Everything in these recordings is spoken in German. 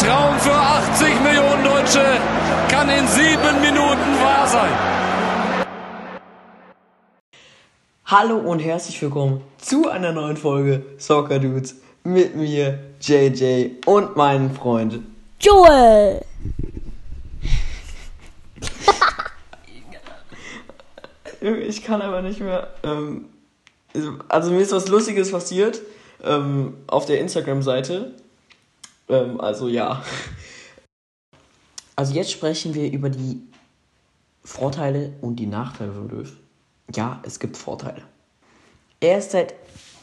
Traum für 80 Millionen Deutsche kann in sieben Minuten wahr sein. Hallo und herzlich willkommen zu einer neuen Folge Soccer Dudes mit mir, JJ und meinem Freund Joel. Ich kann aber nicht mehr. Ähm, also mir ist was Lustiges passiert ähm, auf der Instagram-Seite. Ähm, also ja. Also jetzt sprechen wir über die Vorteile und die Nachteile von Löw. Ja, es gibt Vorteile. Er ist seit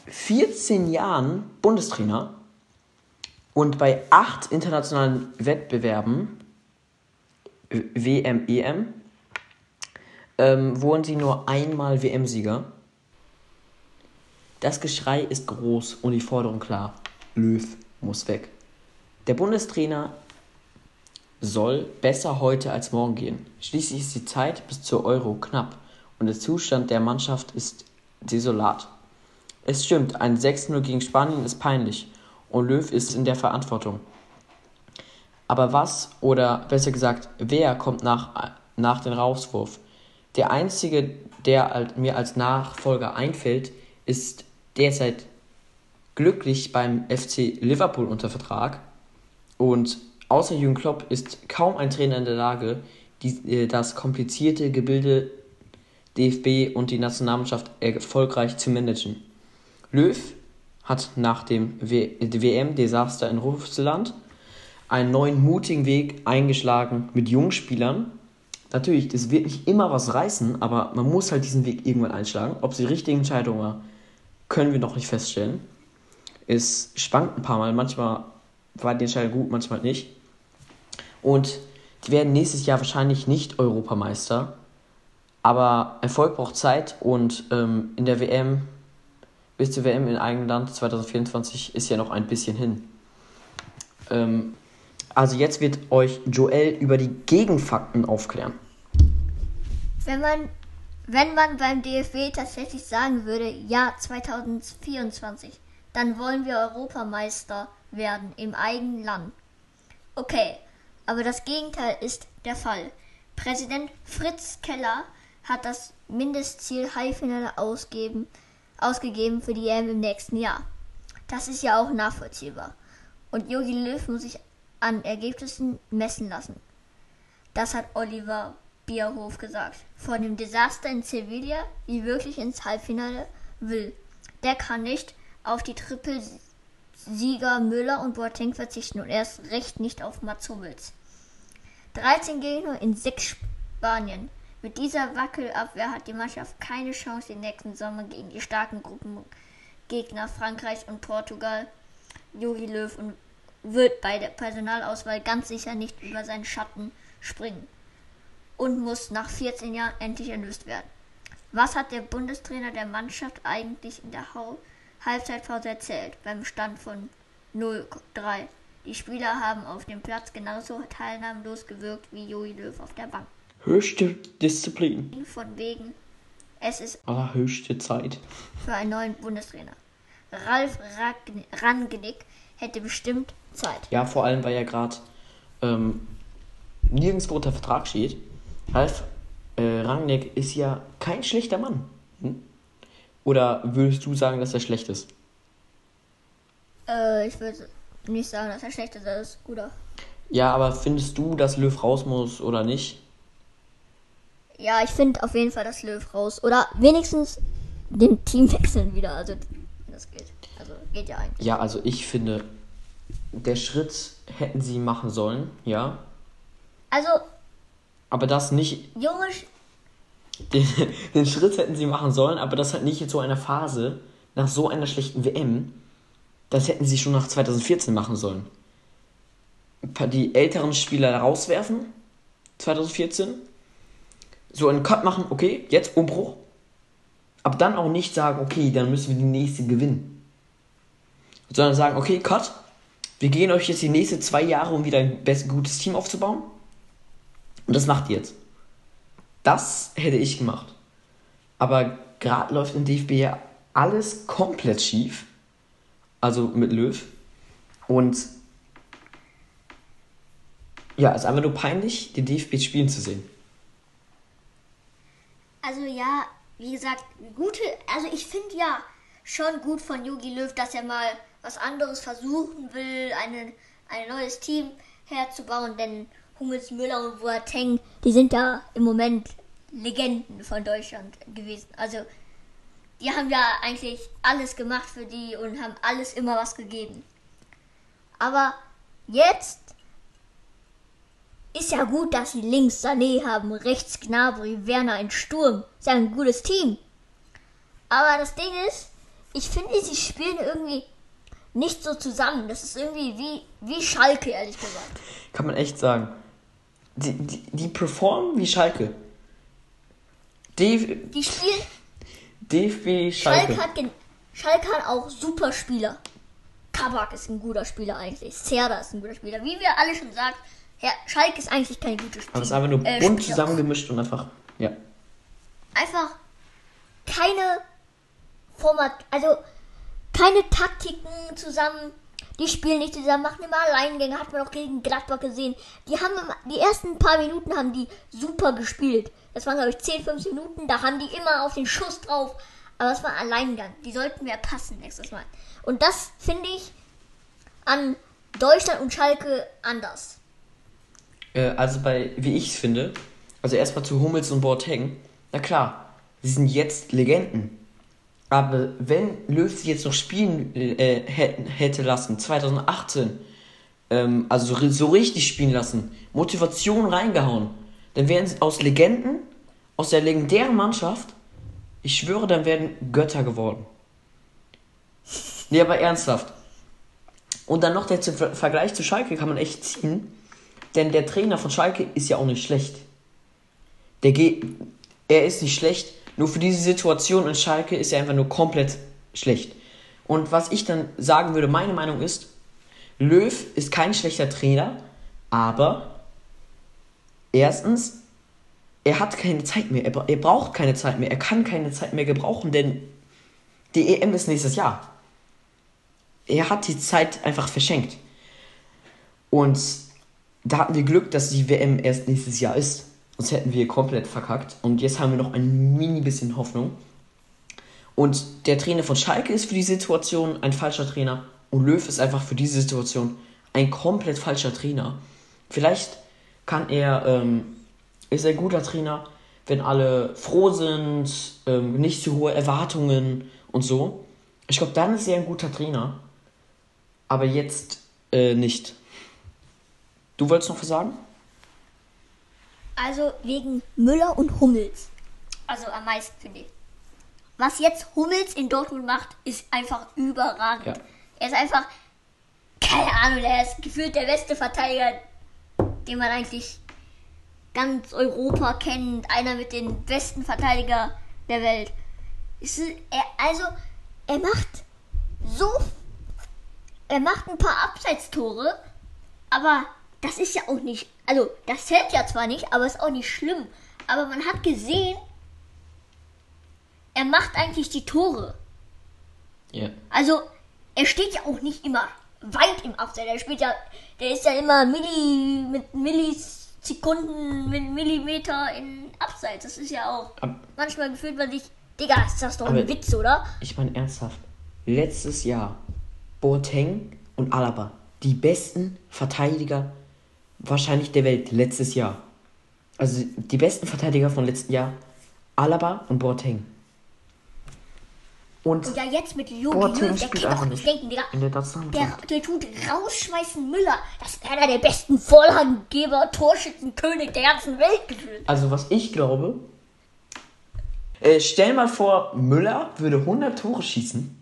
14 Jahren Bundestrainer und bei acht internationalen Wettbewerben, WM, EM, ähm, wurden sie nur einmal WM-Sieger. Das Geschrei ist groß und die Forderung klar. Löw muss weg. Der Bundestrainer soll besser heute als morgen gehen. Schließlich ist die Zeit bis zur Euro knapp und der Zustand der Mannschaft ist desolat. Es stimmt, ein 6-0 gegen Spanien ist peinlich und Löw ist in der Verantwortung. Aber was oder besser gesagt, wer kommt nach, nach dem Rauswurf? Der einzige, der mir als Nachfolger einfällt, ist derzeit glücklich beim FC Liverpool unter Vertrag. Und außer Jürgen Klopp ist kaum ein Trainer in der Lage, die, äh, das komplizierte Gebilde DFB und die Nationalmannschaft erfolgreich zu managen. Löw hat nach dem WM-Desaster in Russland einen neuen mutigen Weg eingeschlagen mit jungen Spielern, natürlich, das wird nicht immer was reißen, aber man muss halt diesen Weg irgendwann einschlagen. Ob es die richtige Entscheidung war, können wir noch nicht feststellen. Es schwankt ein paar Mal, manchmal war die Entscheidung gut, manchmal nicht. Und die werden nächstes Jahr wahrscheinlich nicht Europameister. Aber Erfolg braucht Zeit und ähm, in der WM, bis zur WM in eigenem Land 2024 ist ja noch ein bisschen hin. Ähm, also jetzt wird euch Joel über die Gegenfakten aufklären. Wenn man, wenn man beim DFB tatsächlich sagen würde, ja 2024, dann wollen wir Europameister werden im eigenen Land. Okay, aber das Gegenteil ist der Fall. Präsident Fritz Keller hat das Mindestziel Halbfinale ausgeben, ausgegeben für die EM im nächsten Jahr. Das ist ja auch nachvollziehbar. Und Jogi Löw muss sich an Ergebnissen messen lassen. Das hat Oliver Bierhof gesagt. Vor dem Desaster in Sevilla, wie wirklich ins Halbfinale will. Der kann nicht auf die Trippelsieger Müller und Boateng verzichten und erst recht nicht auf Mats Hummels. 13 Gegner in 6 Spanien. Mit dieser Wackelabwehr hat die Mannschaft keine Chance den nächsten Sommer gegen die starken Gruppengegner Frankreich und Portugal. Jogi Löw und wird bei der Personalauswahl ganz sicher nicht über seinen Schatten springen und muss nach 14 Jahren endlich erlöst werden. Was hat der Bundestrainer der Mannschaft eigentlich in der Halbzeitpause erzählt beim Stand von 0-3? Die Spieler haben auf dem Platz genauso teilnahmlos gewirkt wie Joey Löw auf der Bank. Höchste Disziplin. Von wegen, es ist allerhöchste Zeit für einen neuen Bundestrainer. Ralf Rangnick hätte bestimmt Zeit. Ja, vor allem, weil ja gerade ähm, nirgendwo unter Vertrag steht. Ralf äh, Rangnick ist ja kein schlechter Mann. Oder würdest du sagen, dass er schlecht ist? Äh, ich würde nicht sagen, dass er schlecht ist, er ist guter. Ja, aber findest du, dass Löw raus muss oder nicht? Ja, ich finde auf jeden Fall, dass Löw raus. Oder wenigstens den Team wechseln wieder. Also, das geht. Also, geht ja eigentlich. Ja, also ich finde, der Schritt hätten sie machen sollen, ja. Also. Aber das nicht. Junge. Den, den Schritt hätten sie machen sollen, aber das halt nicht in so einer Phase, nach so einer schlechten WM. Das hätten sie schon nach 2014 machen sollen. Die älteren Spieler rauswerfen, 2014. So einen Cut machen, okay, jetzt Umbruch. Aber dann auch nicht sagen, okay, dann müssen wir die nächste gewinnen. Sondern sagen, okay, Cut, wir gehen euch jetzt die nächsten zwei Jahre, um wieder ein best, gutes Team aufzubauen. Und das macht ihr jetzt. Das hätte ich gemacht. Aber gerade läuft in DFB ja alles komplett schief. Also mit Löw. Und Ja, es ist einfach nur peinlich, den DFB spielen zu sehen. Also ja, wie gesagt, gute, also ich finde ja schon gut von Jogi Löw, dass er mal was anderes versuchen will, eine, ein neues Team herzubauen, denn Hummels, Müller und Boateng, die sind ja im Moment Legenden von Deutschland gewesen. Also die haben ja eigentlich alles gemacht für die und haben alles immer was gegeben. Aber jetzt ist ja gut, dass sie links Sané haben, rechts Gnabry, Werner in Sturm. Ist ja ein gutes Team. Aber das Ding ist, ich finde, sie spielen irgendwie nicht so zusammen. Das ist irgendwie wie, wie Schalke, ehrlich gesagt. Kann man echt sagen. Die, die, die performen wie Schalke. DF Die spielen. DFB Schalke. Schalke hat, Schalke hat auch super Spieler. Kabak ist ein guter Spieler eigentlich. Serda ist ein guter Spieler. Wie wir alle schon sagen, ja, Schalke ist eigentlich kein gutes Spiel. Aber es ist einfach nur Äh, bunt Spieler. zusammengemischt und einfach. Ja. einfach keine Format, also keine Taktiken zusammen. Die spielen nicht zusammen, machen immer Alleingänge, hat man auch gegen Gladbach gesehen. Die haben die ersten paar Minuten haben die super gespielt. Das waren glaube ich 10, 15 Minuten, da haben die immer auf den Schuss drauf. Aber es war ein Alleingang. Die sollten mehr passen nächstes Mal. Und das finde ich an Deutschland und Schalke anders. Äh, also bei, wie ich es finde, also erstmal zu Hummels und Boateng. Na klar, sie sind jetzt Legenden. Aber wenn Löw sie jetzt noch spielen äh, hätte lassen, 2018, ähm, also so, richtig spielen lassen, Motivation reingehauen, dann wären sie aus Legenden, aus der legendären Mannschaft, ich schwöre, dann wären Götter geworden. Nee, aber ernsthaft. Und dann noch der Vergleich zu Schalke kann man echt ziehen. Denn der Trainer von Schalke ist ja auch nicht schlecht. Der geht, er ist nicht schlecht. Nur für diese Situation in Schalke ist er einfach nur komplett schlecht. Und was ich dann sagen würde, meine Meinung ist, Löw ist kein schlechter Trainer, aber erstens, er hat keine Zeit mehr. Er, er braucht keine Zeit mehr. Er kann keine Zeit mehr gebrauchen, denn die EM ist nächstes Jahr. Er hat die Zeit einfach verschenkt. Und da hatten wir Glück, dass die WM erst nächstes Jahr ist. Sonst hätten wir komplett verkackt. Und jetzt haben wir noch ein mini bisschen Hoffnung. Und der Trainer von Schalke ist für die Situation ein falscher Trainer. Und Löw ist einfach für diese Situation ein komplett falscher Trainer. Vielleicht kann er, ähm, ist er ein guter Trainer, wenn alle froh sind, ähm, nicht zu hohe Erwartungen und so. Ich glaube, dann ist er ein guter Trainer. Aber jetzt äh, nicht. Du wolltest noch was sagen? Also wegen Müller und Hummels. Also am meisten finde ich. Was jetzt Hummels in Dortmund macht, ist einfach überragend. Ja. Er ist einfach, keine Ahnung, er ist gefühlt der beste Verteidiger, den man eigentlich ganz Europa kennt. Einer mit den besten Verteidiger der Welt. Ist, er, also, er macht so, er macht ein paar Abseitstore, aber das ist ja auch nicht, also das zählt ja zwar nicht, aber ist auch nicht schlimm. Aber man hat gesehen, er macht eigentlich die Tore. Ja. Also er steht ja auch nicht immer weit im Abseits. Er spielt ja, der ist ja immer Milli, mit Millisekunden, mit Millimeter in Abseits. Das ist ja auch, Ab- manchmal gefühlt man sich, Digga, ist das doch ein Witz, oder? Ich meine ernsthaft. Letztes Jahr Boateng und Alaba, die besten Verteidiger wahrscheinlich der Welt letztes Jahr. Also die besten Verteidiger von letzten Jahr, Alaba und Boateng. Und Und ja, jetzt mit Jogi Boateng Löw, der spielt kann doch nicht denken, Digga. der Der, der tut rausschmeißen Müller. Das ist einer der besten Vorlagengeber, Torschützenkönig der ganzen Welt gefühlt. Also was ich glaube, äh, stell mal vor, Müller würde 100 Tore schießen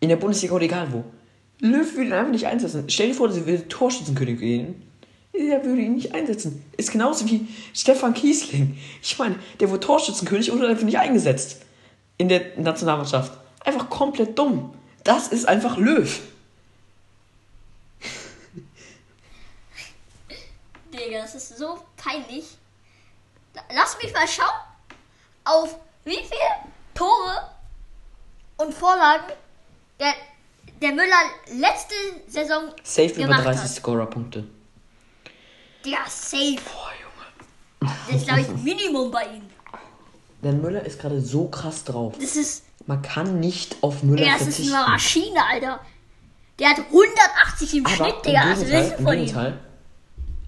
in der Bundesliga oder egal wo. Löw würde ihn einfach nicht einsetzen. Stell dir vor, sie würde Torschützenkönig gehen. Er würde ihn nicht einsetzen. Ist genauso wie Stefan Kiesling. Ich meine, der wurde Torschützenkönig und wurde einfach nicht eingesetzt in der Nationalmannschaft. Einfach komplett dumm. Das ist einfach Löw. Digga, das ist so peinlich. Lass mich mal schauen, auf wie viele Tore und Vorlagen der, der Müller letzte Saison Safe über gemacht 30 hat. Scorer-Punkte. Der safe. Boah, Junge. Das ist, glaube ich, Minimum bei ihm. Der Müller ist gerade so krass drauf. Das ist. Man kann nicht auf Müller Ja, das ist verzichten. eine Maschine, Alter. Der hat 180 im Aber Schnitt, im Digga. Also, das Gegenteil, ist im. Gegenteil,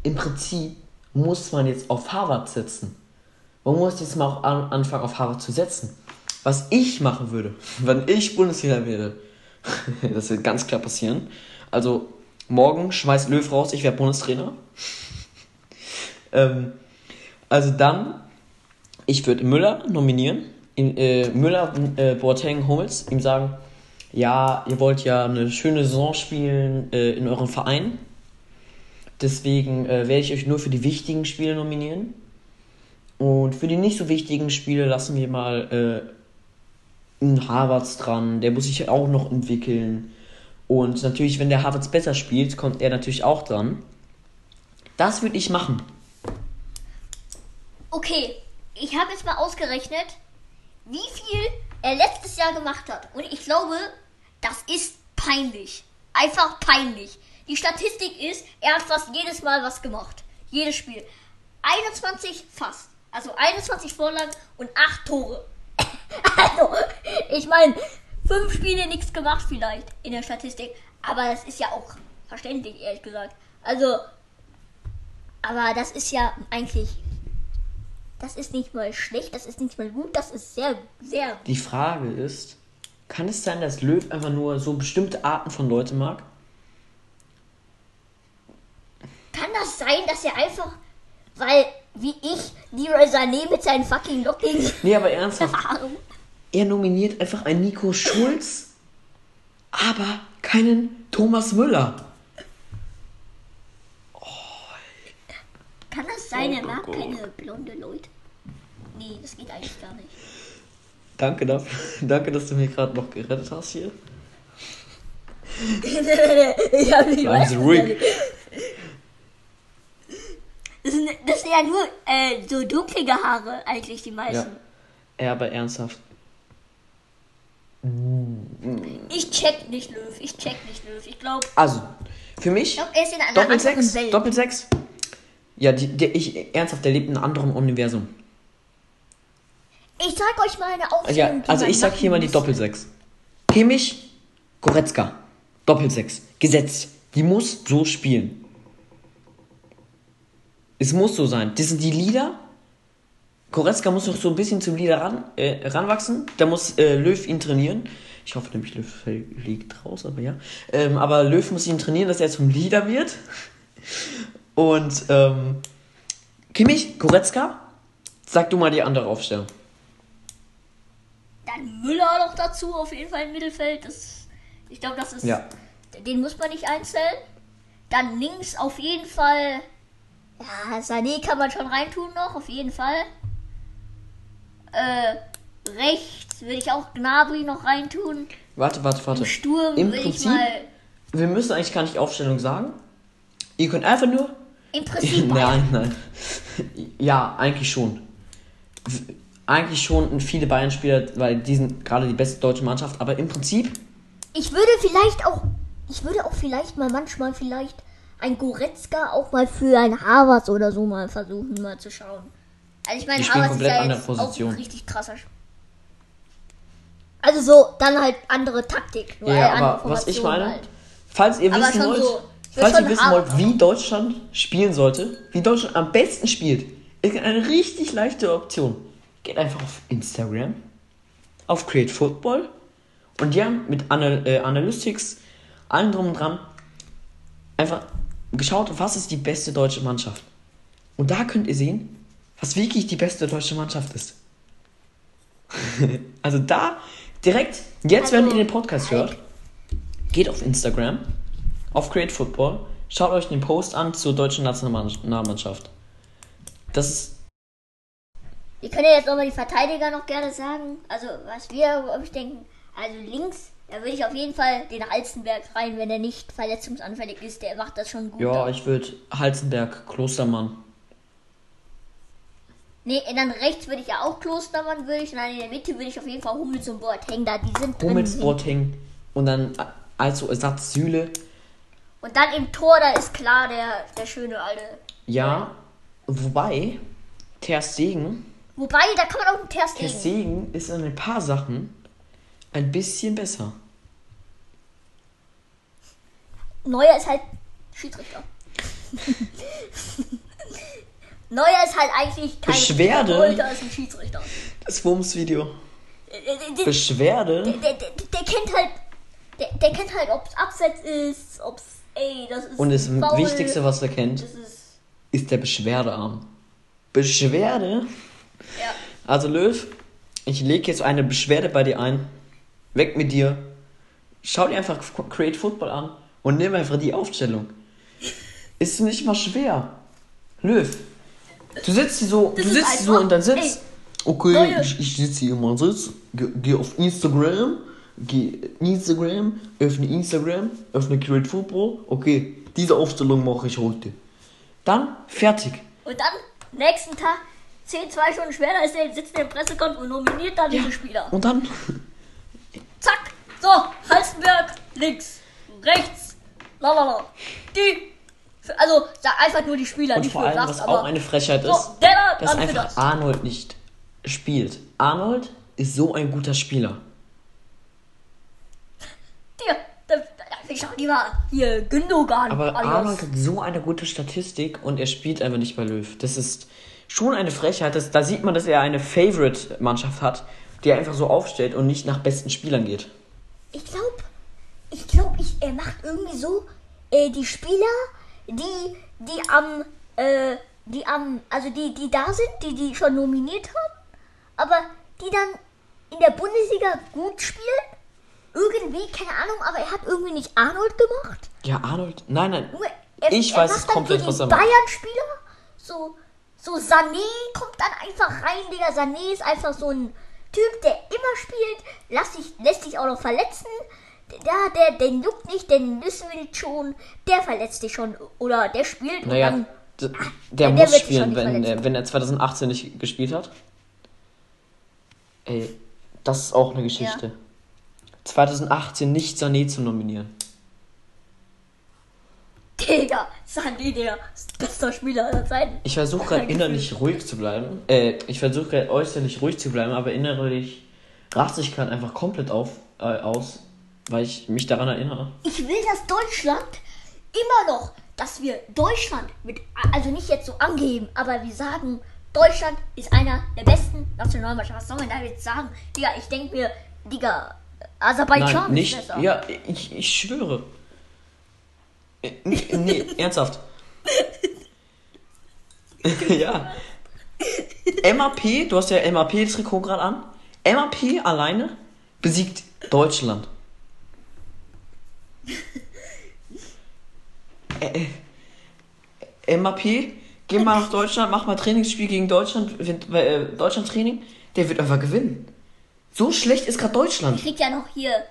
im Prinzip muss man jetzt auf Harvard setzen. Man muss jetzt mal auch an, anfangen, auf Harvard zu setzen. Was ich machen würde, wenn ich Bundesliga wäre, das wird ganz klar passieren. Also, morgen schmeißt Löw raus, ich werde Bundestrainer. Ähm, also dann, ich würde Müller nominieren. In, äh, Müller, äh, Boateng, Hummels, ihm sagen, ja, ihr wollt ja eine schöne Saison spielen äh, in eurem Verein. Deswegen äh, werde ich euch nur für die wichtigen Spiele nominieren. Und für die nicht so wichtigen Spiele lassen wir mal äh, einen Harvards dran. Der muss sich auch noch entwickeln. Und natürlich, wenn der Harvards besser spielt, kommt er natürlich auch dran. Das würde ich machen. Okay, ich habe jetzt mal ausgerechnet, wie viel er letztes Jahr gemacht hat. Und ich glaube, das ist peinlich. Einfach peinlich. Die Statistik ist, er hat fast jedes Mal was gemacht. Jedes Spiel. 21 fast. Also 21 Vorlagen und 8 Tore. also, ich meine, 5 Spiele nichts gemacht vielleicht in der Statistik. Aber das ist ja auch verständlich, ehrlich gesagt. Also, aber das ist ja eigentlich das ist nicht mal schlecht, das ist nicht mal gut, das ist sehr, sehr. Die Frage ist, kann es sein, dass Löw einfach nur so bestimmte Arten von Leute mag? Kann das sein, dass er einfach, weil, wie ich, Leroy Sané mit seinen fucking lockigen Nee, aber ernsthaft. Er nominiert einfach einen Nico Schulz, aber keinen Thomas Müller. Kann das sein, er Oh, mag oh, oh. Keine blonde Leute? Nee, das geht eigentlich gar nicht. Danke dafür. Danke, dass du mir gerade noch gerettet hast hier. ich hab nicht Bleiben Sie ruhig. Das sind, das sind ja nur äh, so dunklige Haare, eigentlich die meisten. Ja, aber ernsthaft. Ich check nicht Löw, ich check nicht Löw. Ich glaube, Also, für mich, glaub, er ist in einer Doppel anderen 6. Welt. Doppel 6. Ja, die, der, ich, ernsthaft, der lebt in einem anderen Universum. Ich sag euch mal eine Aufstellung. Ja, die also ich sag hier mal die muss. Doppel 6. Kimmich, Goretzka. Doppel 6. Gesetzt. Die muss so spielen. Es muss so sein. Das sind die Leader. Goretzka muss noch so ein bisschen zum Leader ran, äh, ranwachsen. Da muss äh, Löw ihn trainieren. Ich hoffe nämlich, Löw liegt raus, aber ja. Ähm, aber Löw muss ihn trainieren, dass er zum Leader wird. Und ähm, Kimmich, Goretzka, sag du mal die andere Aufstellung. Dann Müller noch dazu, auf jeden Fall im Mittelfeld. Das, ich glaube, das ist. Ja. Den muss man nicht einzählen. Dann links auf jeden Fall. Ja, Sané kann man schon reintun noch, auf jeden Fall. Äh, rechts würde ich auch Gnabry noch reintun. Warte, warte, warte. Im Sturm Im ich Prinzip, mal. wir müssen eigentlich gar nicht Aufstellung sagen. Ihr könnt einfach nur. Im Prinzip. nein, nein. Ja, eigentlich schon. Eigentlich schon viele Bayern-Spieler, weil die sind gerade die beste deutsche Mannschaft, aber im Prinzip, Ich würde vielleicht auch. Ich würde auch vielleicht mal manchmal vielleicht ein Goretzka auch mal für ein Harvards oder so mal versuchen, mal zu schauen. Also ich meine, Harvards ist ja jetzt Position. auch ein richtig krasser. Sch- Also so, dann halt andere Taktik. nur ja, andere aber was ich meine, Halt. falls ihr Aber wissen wollt, so, falls ihr wissen wollt, wie. Deutschland spielen sollte, wie Deutschland am besten spielt, ist eine richtig leichte Option. Geht einfach auf Instagram, auf Create Football und die haben mit Anal äh, Analytics, allem drum und dran, einfach geschaut, was ist die beste deutsche Mannschaft. Und da könnt ihr sehen, was wirklich die beste deutsche Mannschaft ist. also da direkt, jetzt, wenn Also, ihr den Podcast hört, geht auf Instagram, auf Create Football, schaut euch den Post an zur deutschen Nationalmannschaft. Das ist, Wir können ja jetzt nochmal die Verteidiger noch gerne sagen. Also, was wir, glaube ich, denken. Also, links, da würde ich auf jeden Fall den Halzenberg rein, wenn er nicht verletzungsanfällig ist. Der macht das schon gut. ja, ich würde Halzenberg, Klostermann. Nee, dann rechts würde ich ja auch Klostermann, würde ich. Und dann in der Mitte würde ich auf jeden Fall Hummels und Boateng da. Die sind drin. Hummels, Boateng und dann also Ersatz Süle. Und dann im Tor, da ist klar der, der schöne alte Ja, wobei, Ter Stegen, Wobei, da kann man auch einen Ter Ter Stegen. Stegen ist in ein paar Sachen ein bisschen besser. Neuer ist halt Schiedsrichter. Neuer ist halt eigentlich kein Beschwerde? Torhüter, ist ein Schiedsrichter. Das Wurms-Video. Der, der, der, Beschwerde? der, der, der kennt halt, der, der kennt halt, ob's Abseits ist, ob's, ey, das ist Und das Foul, Wichtigste, was er kennt, ist, ist der Beschwerdearm. Beschwerde? ja. Also Löw, ich lege jetzt eine Beschwerde bei dir ein. Weg mit dir. Schau dir einfach Create Football an und nimm einfach die Aufstellung. Ist nicht mal schwer. Löw, du sitzt hier so, Das du sitzt so und dann sitzt. Ey, Okay, Leute. ich, ich sitze hier immer sitz, geh, geh auf Instagram, geh Instagram, öffne Instagram, öffne Create Football. Okay, diese Aufstellung mache ich heute. Dann fertig. Und dann, nächsten Tag, 10, 2 Stunden später ist der, sitzt der im Pressekonf und nominiert dann diese Spieler. Und dann Zack. So, Halstenberg, links, rechts, lalala. Die, also, sag einfach nur die Spieler, Und die vor allem, was aber, auch eine Frechheit so, ist, der da, dass einfach das. Arnold nicht spielt. Arnold ist so ein guter Spieler. Dir, da, schau lieber hier Gündogan. Aber. Arnold hat so eine gute Statistik und er spielt einfach nicht bei Löw. Das ist schon eine Frechheit. Das, da sieht man, dass er eine Favorite-Mannschaft hat, die er einfach so aufstellt und nicht nach besten Spielern geht. Ich glaube, ich glaube, er macht irgendwie so, äh, die Spieler, die, die am, äh, die am, also die, die da sind, die, die schon nominiert haben, aber die dann in der Bundesliga gut spielen. Irgendwie, keine Ahnung, aber er hat irgendwie nicht Arnold gemacht. Ja, Arnold, nein, nein. Nur er, Ich er weiß es komplett, was er macht. Bayern-Spieler, so, so Sané kommt dann einfach rein, Digga. Sané ist einfach so ein Typ, der immer spielt, lass sich, lässt sich auch noch verletzen. Ja, der, den juckt nicht, wir nicht schon. Der verletzt sich schon oder der spielt Naja, dann der, Ja, der muss spielen, wenn, er- wenn er 2018 nicht gespielt hat. Ey, das ist auch eine Geschichte. 2018 nicht Sané zu nominieren. Digga, Sané, der bester Spieler aller Zeiten. Ich versuche gerade innerlich ruhig zu bleiben. Äh, ich versuche gerade äußerlich ruhig zu bleiben, aber innerlich rast sich gerade einfach komplett auf, äh, aus, weil ich mich daran erinnere. Ich will, dass Deutschland immer noch, dass wir Deutschland mit, also nicht jetzt so angeben, aber wir sagen, Deutschland ist einer der besten Nationalmannschaften. Was soll man da jetzt sagen? Digga, ich denke mir, Digga, Aserbaidschan Nein, nicht. Ja, ich, ich schwöre. Nee, nee ernsthaft. ja. MAP, du hast ja MAP-Trikot gerade an. MAP alleine besiegt Deutschland. Äh, äh, MAP, geh mal nach Deutschland, mach mal Trainingsspiel gegen Deutschland, äh, Deutschland-Training, der wird einfach gewinnen. So schlecht ist gerade Deutschland. kriegt ja noch hier,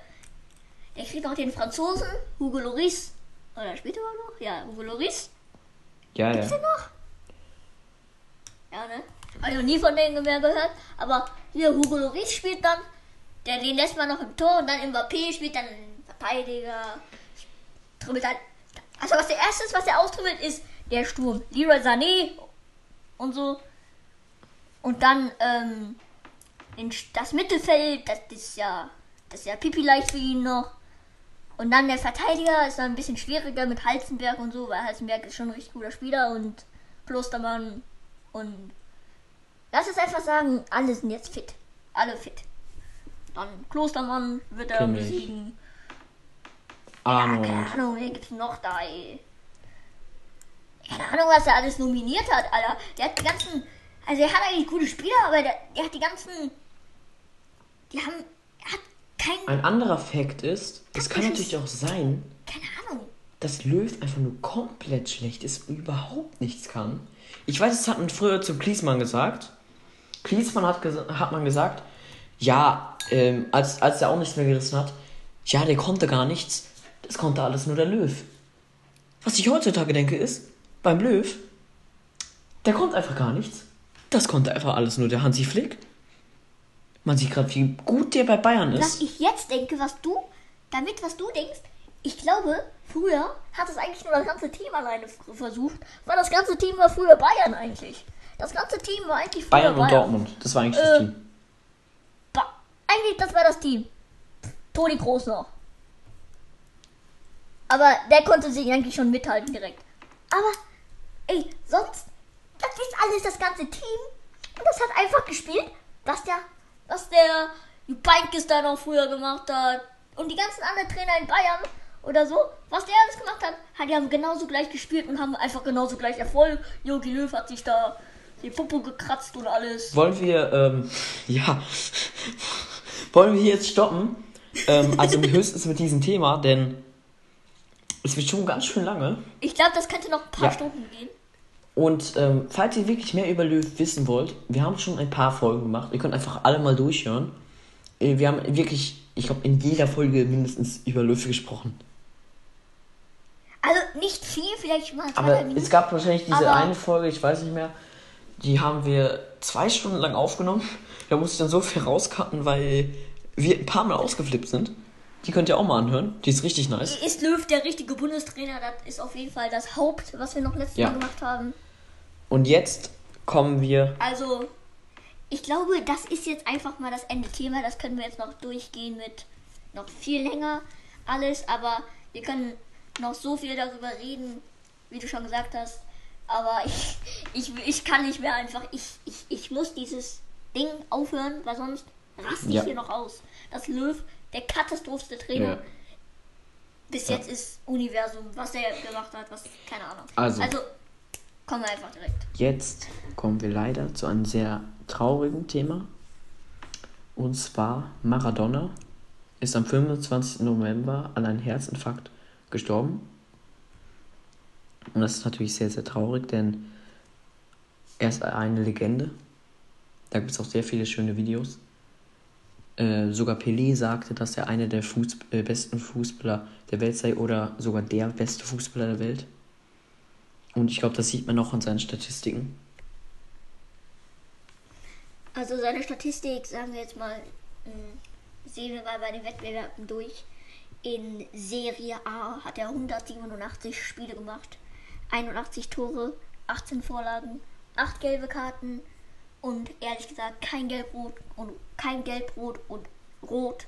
der kriegt noch den Franzosen, Hugo Loris. Oder spielt er auch noch? Ja, Hugo Loris. Ja, Ist ja. er noch? Ja, ne? Hab ich noch nie von denen mehr gehört. Aber hier Hugo Loris spielt dann. Der, den lässt man noch im Tor und dann Mbappé spielt dann Verteidiger. Tribbelt halt. Also was der erste ist, was er austribbelt, ist der Sturm. Leroy Sané und so. Und dann ähm, das Mittelfeld, das ist ja, das ist ja pipi leicht für ihn noch. Und dann der Verteidiger ist dann ein bisschen schwieriger mit Halzenberg und so, weil Halzenberg ist schon ein richtig guter Spieler und Klostermann und lass es einfach sagen, alle sind jetzt fit. Alle fit. Dann Klostermann wird er Kimmich. besiegen. Arnold. Keine Ahnung, wer gibt's noch da, ey? Keine Ahnung, was er alles nominiert hat, Alter. Der hat die ganzen. Also, er hat eigentlich gute Spieler, aber der, der hat die ganzen. Die haben. Hat kein. Ein anderer Fakt ist, es kann natürlich auch sein, Keine Ahnung. dass Löw einfach nur komplett schlecht ist und überhaupt nichts kann. Ich weiß, das hat man früher zu Klinsmann gesagt. Klinsmann hat, gesa- hat man gesagt, ja, ähm, als, als er auch nichts mehr gerissen hat, ja, der konnte gar nichts. Das konnte alles nur der Löw. Was ich heutzutage denke ist, beim Löw, der konnte einfach gar nichts. Das konnte einfach alles nur der Hansi Flick. Man sieht gerade, wie gut der bei Bayern Was ist. ich jetzt denke, was du. Damit, was du denkst. Ich glaube, früher hat es eigentlich nur das ganze Team alleine versucht, weil das ganze Team war früher Bayern eigentlich. Das ganze Team war eigentlich früher Bayern Bayern. und Dortmund, das war eigentlich Äh, das Team. Ba eigentlich, das war das Team. Toni Groß noch. Aber der konnte sich eigentlich schon mithalten direkt. Aber, ey, sonst, das ist alles das ganze Team. Und das hat einfach gespielt, was der, was der Jupankis da noch früher gemacht hat. Und die ganzen anderen Trainer in Bayern oder so, was der alles gemacht hat, hat die haben genauso gleich gespielt und haben einfach genauso gleich Erfolg. Jogi Löw hat sich da die Popo gekratzt und alles. Wollen wir, ähm, ja, wollen wir hier jetzt stoppen? Ähm, also höchstens mit diesem Thema, denn es wird schon ganz schön lange. Ich glaube, das könnte noch ein paar Ja. Stunden gehen. Und ähm, falls ihr wirklich mehr über Löw wissen wollt, wir haben schon ein paar Folgen gemacht. Ihr könnt einfach alle mal durchhören. Äh, Wir haben wirklich, ich glaube, in jeder Folge mindestens über Löw gesprochen. Also nicht viel, vielleicht mal Aber es gab wahrscheinlich diese Aber- eine Folge, ich weiß nicht mehr, die haben wir zwei Stunden lang aufgenommen. Da musste ich dann so viel rauscutten, weil wir ein paar Mal ausgeflippt sind. Die könnt ihr auch mal anhören. Die ist richtig nice. Ist Löw der richtige Bundestrainer? Das ist auf jeden Fall das Haupt, was wir noch letztes Ja. Mal gemacht haben. Und jetzt kommen wir. Also, ich glaube, das ist jetzt einfach mal das Ende Thema. Das können wir jetzt noch durchgehen mit noch viel länger alles. Aber wir können noch so viel darüber reden, wie du schon gesagt hast. Aber ich, ich, ich kann nicht mehr einfach. Ich, ich, ich muss dieses Ding aufhören, weil sonst raste ich Ja. hier noch aus. Das Löw, der katastrophste Trainer. Ja. Bis Ja. jetzt ist Universum, was er gemacht hat, was, keine Ahnung. Also. also kommen wir einfach direkt. Jetzt kommen wir leider zu einem sehr traurigen Thema. Und zwar Maradona ist am 25. November an einem Herzinfarkt gestorben. Und das ist natürlich sehr, sehr traurig, denn er ist eine Legende. Da gibt es auch sehr viele schöne Videos. Äh, sogar Pelé sagte, dass er einer der Fuß äh, besten Fußballer der Welt sei oder sogar der beste Fußballer der Welt. Und ich glaube, das sieht man auch an seinen Statistiken. Also seine Statistik, sagen wir jetzt mal, mh, sehen wir mal bei den Wettbewerben durch. In Serie A hat er 187 Spiele gemacht, 81 Tore, 18 Vorlagen, 8 gelbe Karten und ehrlich gesagt kein Gelbrot und kein Gelbrot und Rot.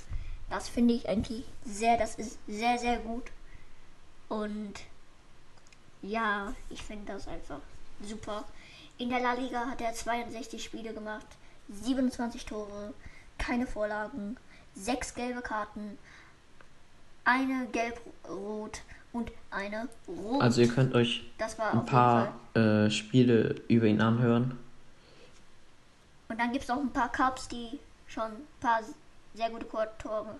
Das finde ich eigentlich sehr, das ist sehr, sehr gut. Und ja, ich finde das einfach super. In der La Liga hat er 62 Spiele gemacht, 27 Tore, keine Vorlagen, 6 gelbe Karten, eine gelb-rot und eine rot. Also ihr könnt euch ein paar äh, Spiele über ihn anhören. Und dann gibt es auch ein paar Cups, die schon ein paar sehr gute Tore.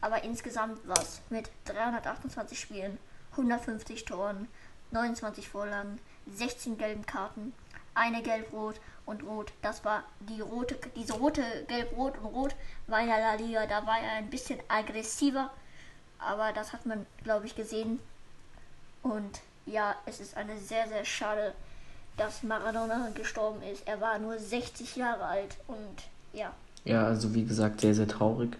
Aber insgesamt war es mit 328 Spielen, 150 Toren, 29 Vorlagen, 16 gelben Karten, eine gelb-rot und rot. Das war die rote, diese rote, gelb-rot und rot war in La Liga. Da war er ein bisschen aggressiver, aber das hat man, glaube ich, gesehen. Und ja, es ist eine sehr, sehr schade, dass Maradona gestorben ist. Er war nur 60 Jahre alt und ja. Ja, also wie gesagt, sehr, sehr traurig.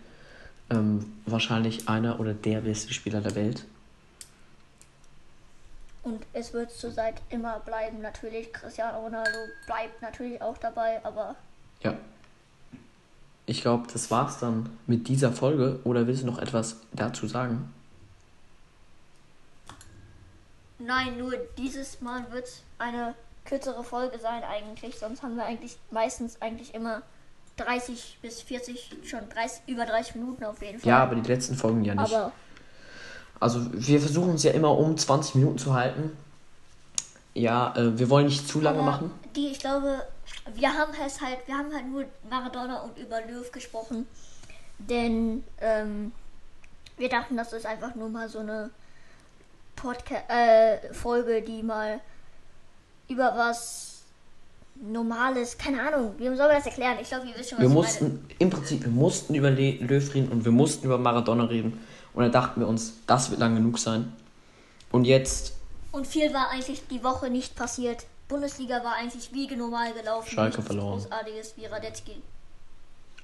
Ähm, wahrscheinlich einer oder der beste Spieler der Welt. Und es wird zurzeit immer bleiben. Natürlich, Cristiano Ronaldo bleibt natürlich auch dabei, aber Ja. Ich glaube, das war's dann mit dieser Folge. Oder willst du noch etwas dazu sagen? nein, nur dieses Mal wird es eine kürzere Folge sein eigentlich. Sonst haben wir eigentlich meistens eigentlich immer 30 bis 40, schon 30, über 30 Minuten auf jeden Fall. Ja, aber die letzten Folgen ja nicht. aber Also wir versuchen es ja immer um 20 Minuten zu halten. Ja, äh, wir wollen nicht zu lange Aber machen. Die, ich glaube, wir haben es halt, wir haben halt nur Maradona und über Löw gesprochen. Denn ähm, wir dachten, das ist einfach nur mal so eine Podca äh, Folge, die mal über was Normales, keine Ahnung, wie soll man das erklären? Ich glaube, ihr wisst schon, was Wir ich mussten, im Prinzip, wir mussten über Le Löw reden und wir mussten über Maradona reden. Und da dachten wir uns, das wird lang genug sein. Und jetzt meine. Und viel war eigentlich die Woche nicht passiert. Bundesliga war eigentlich wie normal gelaufen. Schalke verloren. Großartiges wie Radetzky.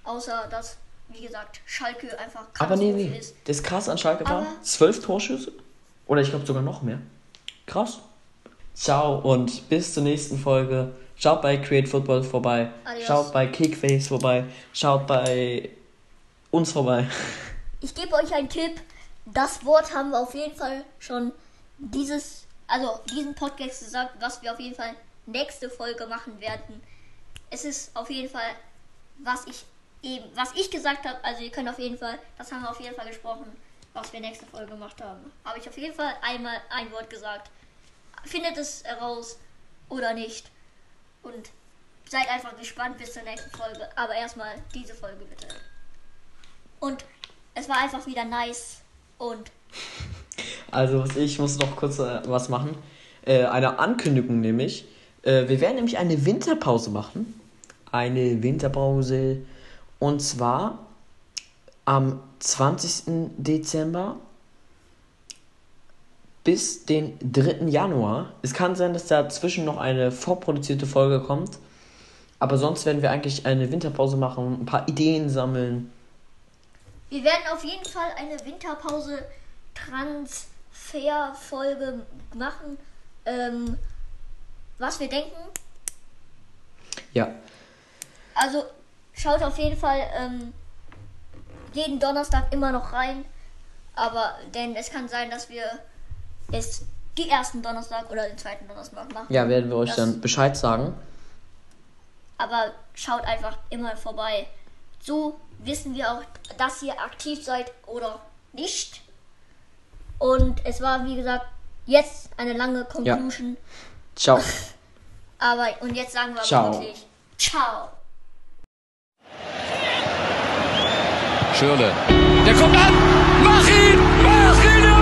Außer, dass, wie gesagt, Schalke einfach Aber nee, nee. ist. Das krass an Schalke war, zwölf Torschüsse. Oder ich glaube sogar noch mehr. Krass. Ciao und bis zur nächsten Folge. Schaut bei Create Football vorbei. Adios. Schaut bei Kickface vorbei. Schaut bei uns vorbei. Ich gebe euch einen Tipp. Das Wort haben wir auf jeden Fall schon dieses, also diesen Podcast gesagt, was wir auf jeden Fall nächste Folge machen werden. Es ist auf jeden Fall, was ich eben, was ich gesagt habe. Also ihr könnt auf jeden Fall, das haben wir auf jeden Fall gesprochen, was wir nächste Folge gemacht haben. Habe ich auf jeden Fall einmal ein Wort gesagt. Findet es heraus oder nicht. Und seid einfach gespannt bis zur nächsten Folge. Aber erstmal diese Folge bitte. Und es war einfach wieder nice. Und Also ich muss noch kurz äh, was machen. Äh, eine Ankündigung nämlich. Äh, wir werden nämlich eine Winterpause machen. Eine Winterpause. Und zwar am 20. Dezember bis den 3. Januar. Es kann sein, dass dazwischen noch eine vorproduzierte Folge kommt. Aber sonst werden wir eigentlich eine Winterpause machen, ein paar Ideen sammeln. wir werden auf jeden Fall eine Winterpause Transferfolge machen. Ähm, was wir denken. Ja, Also schaut auf jeden Fall ähm, jeden Donnerstag immer noch rein. Aber denn es kann sein, dass wir es die ersten Donnerstag oder den zweiten Donnerstag machen. ja, werden wir euch Das- dann Bescheid sagen. Aber schaut einfach immer vorbei. So wissen wir auch, dass ihr aktiv seid oder nicht. Und es war, wie gesagt, jetzt eine lange Conclusion. Ciao. Aber, und jetzt sagen wir Ciao. wirklich Ciao. Schürle. Der kommt an. Mach ihn! Mach ihn!